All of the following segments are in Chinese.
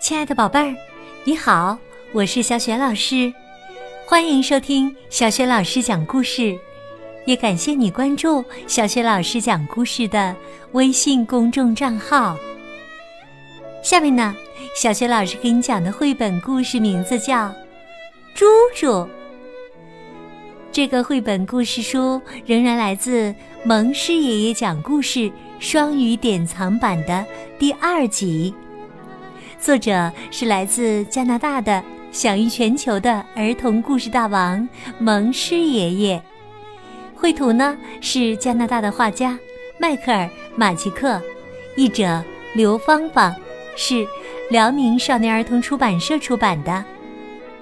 亲爱的宝贝儿，你好，我是小雪老师，欢迎收听小雪老师讲故事，也感谢你关注小雪老师讲故事的微信公众账号。下面呢，小雪老师给你讲的绘本故事名字叫《猪猪》。这个绘本故事书仍然来自蒙师爷爷讲故事双语典藏版的第二集。作者是来自加拿大的享誉全球的儿童故事大王蒙师爷爷，绘图呢是加拿大的画家迈克尔·马奇克，译者刘芳芳，是辽宁少年儿童出版社出版的。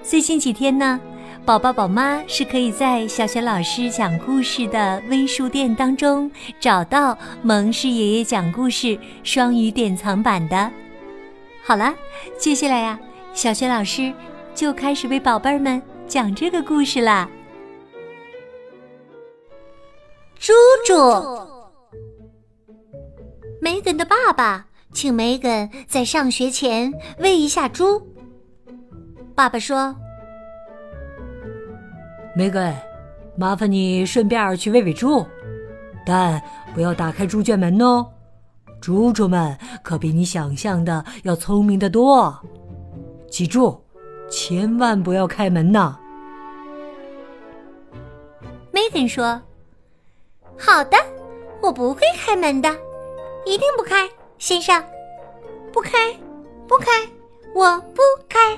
最近几天呢，宝宝宝妈是可以在小学老师讲故事的微书店当中找到蒙师爷爷讲故事双语典藏版的。好了，接下来呀，小学老师就开始为宝贝儿们讲这个故事啦。猪猪，梅根的爸爸请梅根在上学前喂一下猪。爸爸说：“梅根，麻烦你顺便去喂喂猪，但不要打开猪圈门哦。”猪猪们可比你想象的要聪明的多，记住，千万不要开门呐。梅根说：“好的，我不会开门的，一定不开，先生，不开，不开，我不开。”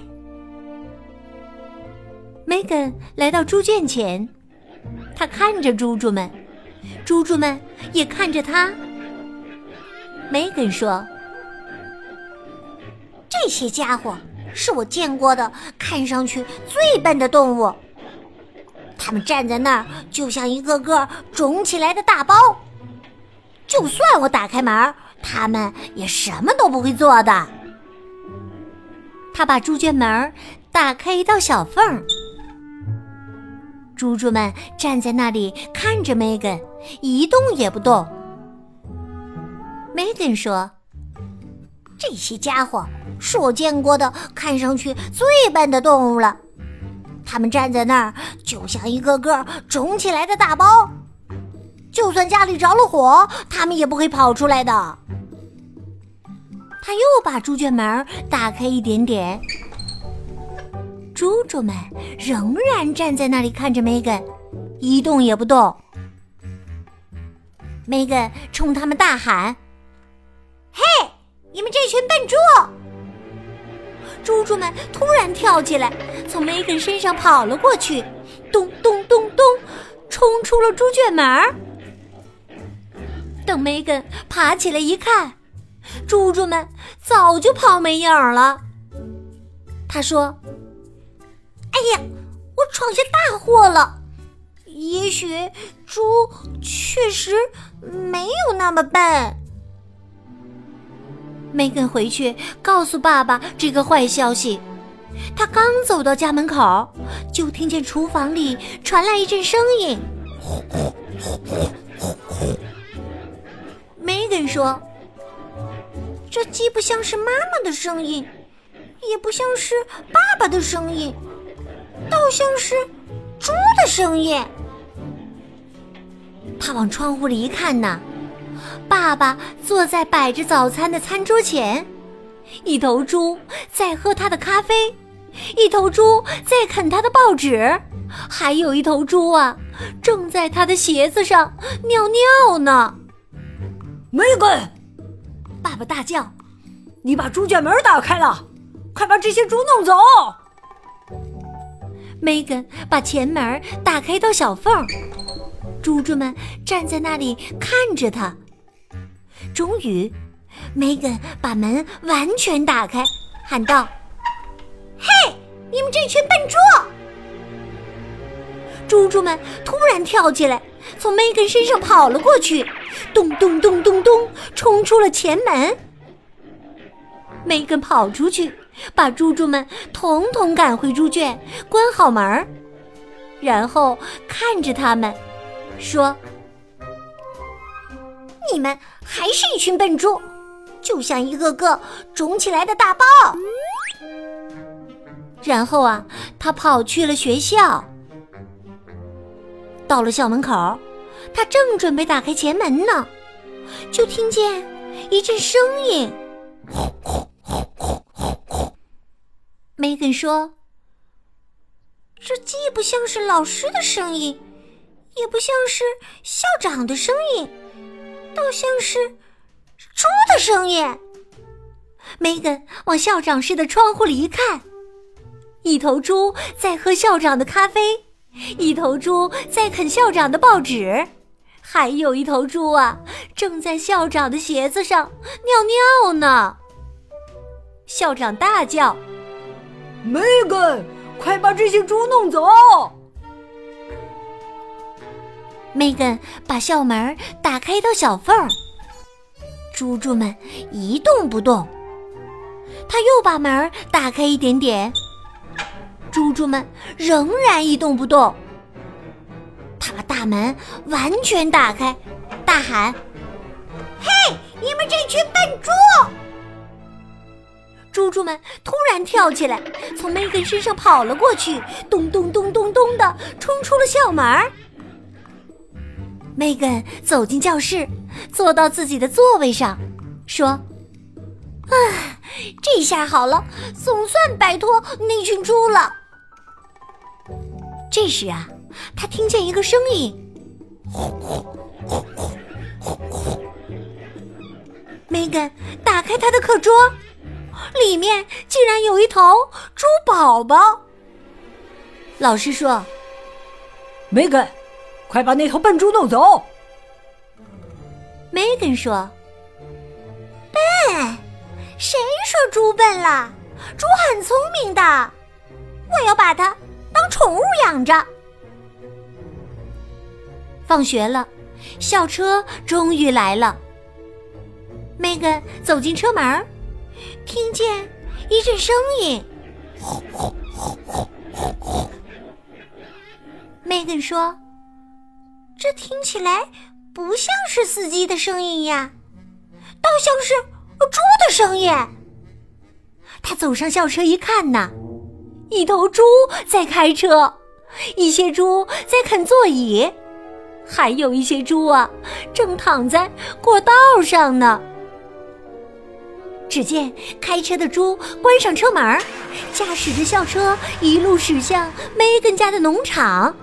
梅根来到猪圈前，他看着猪猪们，猪猪们也看着他。梅根说：“这些家伙是我见过的看上去最笨的动物。他们站在那儿，就像一个个肿起来的大包。就算我打开门，他们也什么都不会做的。”他把猪圈门打开一道小缝，猪猪们站在那里看着梅根，一动也不动。梅根说：“这些家伙是我见过的看上去最笨的动物了。他们站在那儿，就像一个个肿起来的大包。就算家里着了火，他们也不会跑出来的。”他又把猪圈门打开一点点，猪猪们仍然站在那里看着梅根，一动也不动。梅根冲他们大喊。嘿，你们这群笨猪！猪猪们突然跳起来，从梅根身上跑了过去，咚咚咚咚，冲出了猪圈门。等梅根爬起来一看，猪猪们早就跑没影了。他说：“哎呀，我闯下大祸了！也许猪确实没有那么笨。”梅根回去告诉爸爸这个坏消息。他刚走到家门口，就听见厨房里传来一阵声音。梅根说：“这既不像是妈妈的声音，也不像是爸爸的声音，倒像是猪的声音。”他往窗户里一看呢。爸爸坐在摆着早餐的餐桌前，一头猪在喝他的咖啡，一头猪在啃他的报纸，还有一头猪啊，正在他的鞋子上尿尿呢。梅根，爸爸大叫：“你把猪圈门打开了，快把这些猪弄走！”梅根把前门打开一道小缝，猪猪们站在那里看着他。终于，，Megan 把门完全打开，喊道：“嘿，你们这群笨猪！”猪猪们突然跳起来，从 Megan 身上跑了过去，咚咚咚咚咚，冲出了前门。Megan 跑出去，把猪猪们统统赶回猪圈，关好门，然后看着他们，说。你们还是一群笨猪，就像一个个肿起来的大包。然后啊，他跑去了学校。到了校门口，他正准备打开前门呢，就听见一阵声音。梅根说：“这既不像是老师的声音，也不像是校长的声音，倒像是猪的声音。”梅根往校长室的窗户里一看，一头猪在喝校长的咖啡。一头猪在啃校长的报纸，还有一头猪啊，正在校长的鞋子上尿尿呢。校长大叫：“梅根，快把这些猪弄走！”梅根把校门打开一道小缝儿，猪猪们一动不动。他又把门打开一点点。猪猪们仍然一动不动。他把大门完全打开，大喊：“嘿，你们这群笨猪！”猪猪们突然跳起来，从梅根身上跑了过去，咚咚咚咚咚的冲出了校门儿。梅根走进教室，坐到自己的座位上，说：“啊，这下好了，总算摆脱那群猪了。”这时啊，他听见一个声音，梅根打开他的课桌，里面竟然有一头猪宝宝。老师说：“梅根，快把那头笨猪弄走。”梅根说：“笨？谁说猪笨了？猪很聪明的，我要把它。”当宠物养着。放学了，校车终于来了。梅根走进车门，听见一阵声音。梅根说：“这听起来不像是司机的声音呀，倒像是猪的声音。”他走上校车一看呐。一头猪在开车，一些猪在啃座椅，还有一些猪啊，正躺在过道上呢。只见开车的猪关上车门，驾驶着校车一路驶向梅根家的农场。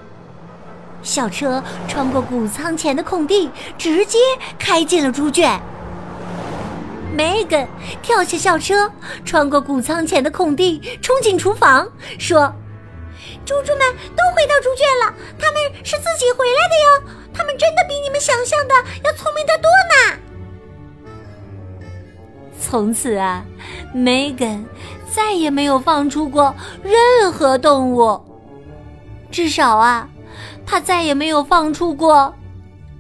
校车穿过谷仓前的空地，直接开进了猪圈。梅根跳下校车，穿过谷仓前的空地，冲进厨房，说：“猪猪们都回到猪圈了，他们是自己回来的哟。他们真的比你们想象的要聪明得多呢。”从此啊，梅根再也没有放出过任何动物，至少啊，他再也没有放出过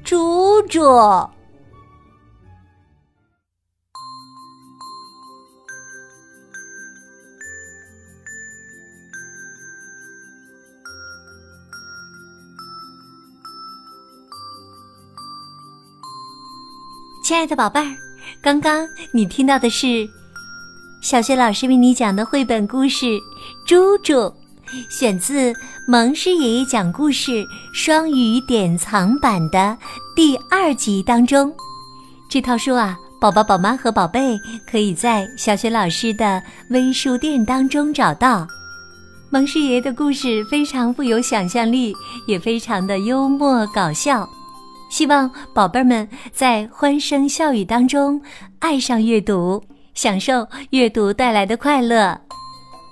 猪猪。亲爱的宝贝儿，刚刚你听到的是小学老师为你讲的绘本故事《猪猪》，选自蒙师爷爷讲故事双语典藏版的第二集当中。这套书啊，宝宝、宝妈和宝贝可以在小雪老师的微书店当中找到。蒙师爷爷的故事非常富有想象力，也非常的幽默搞笑。希望宝贝们在欢声笑语当中爱上阅读，享受阅读带来的快乐。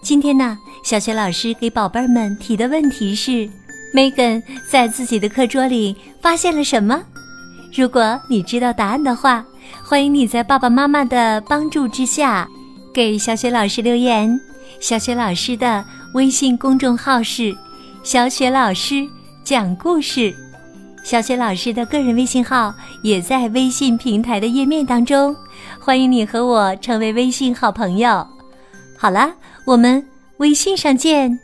今天呢，小雪老师给宝贝儿们提的问题是：Megan 在自己的课桌里发现了什么？如果你知道答案的话，欢迎你在爸爸妈妈的帮助之下给小雪老师留言。小雪老师的微信公众号是“小雪老师讲故事”。小雪老师的个人微信号也在微信平台的页面当中，欢迎你和我成为微信好朋友。好了，我们微信上见。